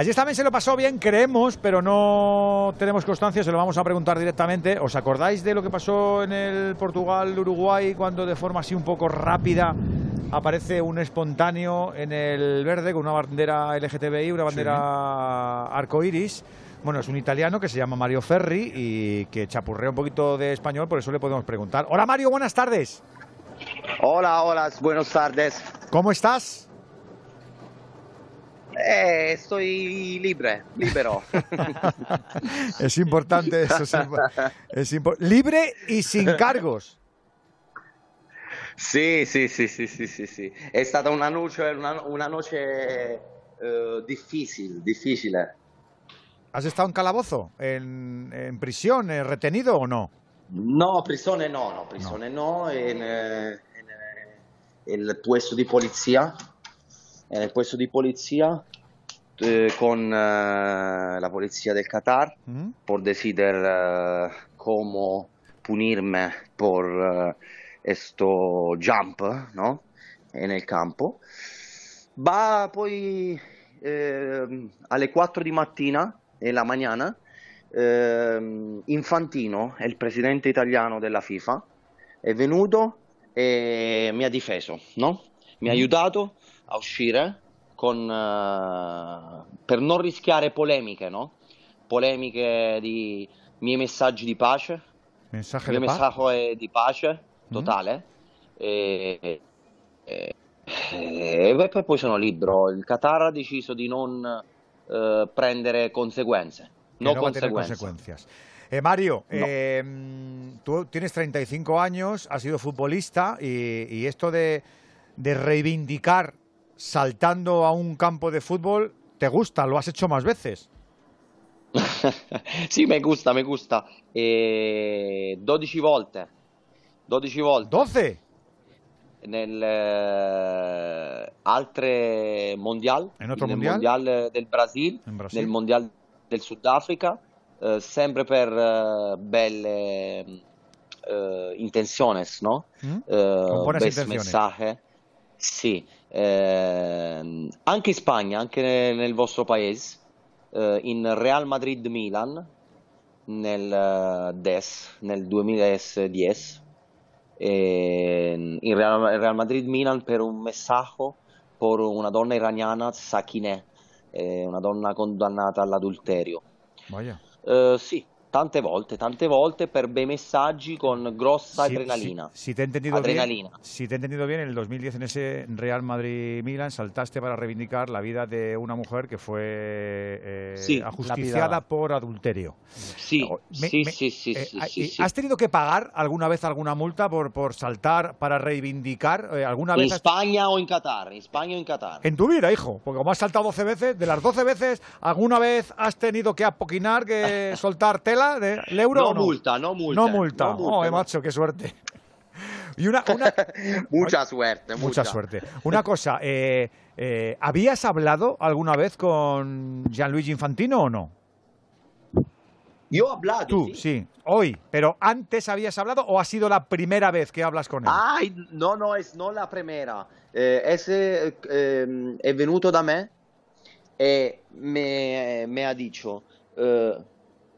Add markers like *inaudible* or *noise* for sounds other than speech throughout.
Allí también se lo pasó bien, creemos, pero no tenemos constancia, se lo vamos a preguntar directamente. ¿Os acordáis de lo que pasó en el Portugal-Uruguay cuando de forma así un poco rápida aparece un espontáneo en el verde con una bandera LGTBI, una bandera arcoiris? Bueno, es un italiano que se llama Mario Ferri y que chapurrea un poquito de español, por eso le podemos preguntar. Hola Mario, buenas tardes. Hola, hola, buenas tardes. ¿Cómo estás? Eh, estoy libre, libero. *laughs* es importante eso. Es, libre y sin cargos. Sí, sí, sí, sí, sí, sí, sí. È stata una noche, una, una noche uh, difícil, difícil. ¿Has estado en calabozo? ¿En, en prisión? ¿En retenido o no? No, prisione no, no, prisione no, no en, en, en, el puesto di polizia, en el puesto di polizia eh, con eh, la polizia del Qatar mm. por decidir eh, cómo punirme por esto jump, ¿no? En el campo. Va poi alle 4 di mattina, la mañana, eh, Infantino, il presidente italiano della FIFA, è venuto e mi ha difeso, no? mi ha mm. aiutato a uscire con, uh, per non rischiare polemiche, no? polemiche di miei messaggi di pace. Mensaje il mio messaggio è di pace totale. Mm. E, e, e, e, poi sono libero. Il Qatar ha deciso di non uh, prendere conseguenze. no, no consecuencias. Eh, Mario, eh, tú tienes 35 años, has sido futbolista y, esto de, reivindicar saltando a un campo de fútbol, ¿te gusta? ¿Lo has hecho más veces? *laughs* sí, me gusta, me gusta. Eh, 12 volte. 12 volte. ¿12? Nel eh, altre mondial, ¿En otro nel mondial? mondial del Brasil, Brasil, nel mondial del Sudafrica, eh, sempre per eh, belle eh, intenciones, no? Mm? Con buenas mensaje. Sì, eh, anche in Spagna, anche nel, nel vostro paese, eh, in Real Madrid-Milan, nel DES, nel 2010, in Real, Real Madrid-Milan per un messaggio per una donna iraniana, Sakineh, è una donna condannata all'adulterio. Uh, sì, tante volte, tante volte per bei messaggi con grossa si, adrenalina. Si, si, te he entendido adrenalina. Bien, si te he entendido bien, en el 2010 en ese Real Madrid-Milan saltaste para reivindicar la vida de una mujer que fue eh, sí, ajusticiada por adulterio. Sí, me, sí, me, sí, sí, eh, sí, ¿Has tenido que pagar alguna vez alguna multa por, por saltar para reivindicar? Eh, ¿alguna vez ¿En España o en Qatar? ¿En España o en Qatar? En tu vida, hijo, porque como has saltado 12 veces, de las 12 veces, ¿alguna vez has tenido que apoquinar, que *laughs* soltar tela euro? no, multa, no multa. No multa. No multa oh, macho, qué suerte. Y una, una *laughs* mucha suerte, mucha. suerte. Una cosa, eh, eh, ¿habías hablado alguna vez con Gianluigi Infantino o no? Yo he hablado. Tú, sí. hoy. Pero antes habías hablado o ha sido la primera vez que hablas con él? Ay, no, no, es no la primera. Eh, ese eh, è venuto da me e me, me ha dicho, eh,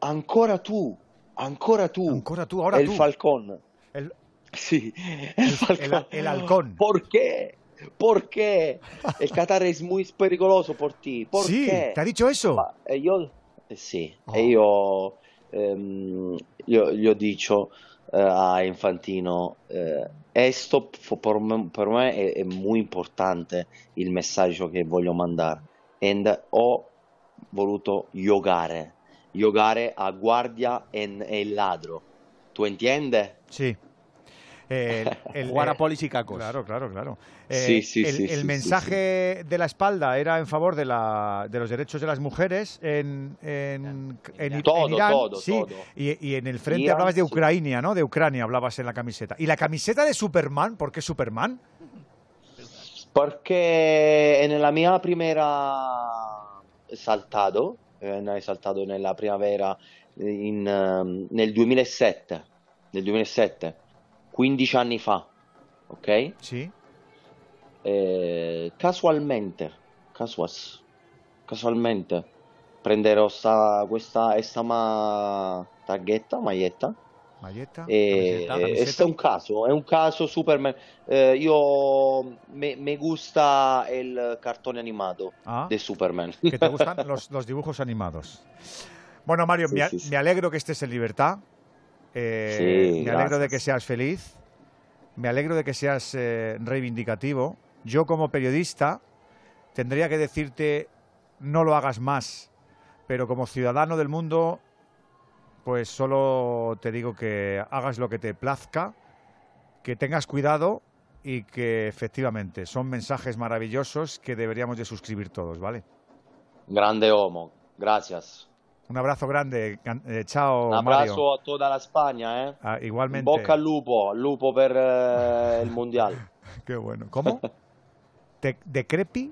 ancora tú, Ancora tú. Ancora tú, ahora el tú. Falcón. El... Sí, el, Falcón. El, el, halcón. ¿Por qué? ¿Por qué? El Qatar es muy peligroso por ti. ¿Por sí, qué? ¿te ha dicho eso? E io, eh, sì, oh. e io, ehm, io, gli ho detto eh, a Infantino, eh, questo per me, per me è, è molto importante il messaggio che voglio mandare. E ho voluto giocare giocare a guardia e el ladro. ¿Tú entiendes? Sí. *laughs* Eh, el, Jugar a polis y cacos. Claro, claro, claro. Eh, sí, sí, el, sí, el mensaje de la espalda era en favor de, la, de los derechos de las mujeres en, en, en, todo, en Irán. Todo, sí, todo. Y, y, en el frente Irán, hablabas de Ucrania, ¿no? De Ucrania hablabas en la camiseta. ¿Y la camiseta de Superman? ¿Por qué Superman? Porque en la mia primera saltado venne esaltato nella primavera in, um, nel 2007, nel 2007, 15 anni fa, ok? Sì. Eh, casualmente, casuas, casualmente, prenderò sta, questa, questa ma, targhetta, maglietta. Maglietta, E, è un caso, è un caso Superman. Eh, io me, me gusta el cartone animado Ah, de Superman. que te *laughs* gustan los, los dibujos animados. Bueno, Mario, Sí, me, a- sí, sí. me alegro que estés en libertad. Eh, me alegro de que seas feliz. Me alegro de que seas eh, reivindicativo. Yo como periodista tendría que decirte no lo hagas más, pero como ciudadano del mundo, pues solo te digo que hagas lo que te plazca, que tengas cuidado y que efectivamente son mensajes maravillosos que deberíamos de suscribir todos, ¿vale? Grande homo, gracias. Un abrazo grande, eh, chao Un Mario. abrazo a toda la España, eh. Ah, igualmente. bocca al lupo, al lupo per eh, il mondiale. *laughs* Qué bueno. ¿Cómo? *laughs* ¿Te- ¿Decrepi?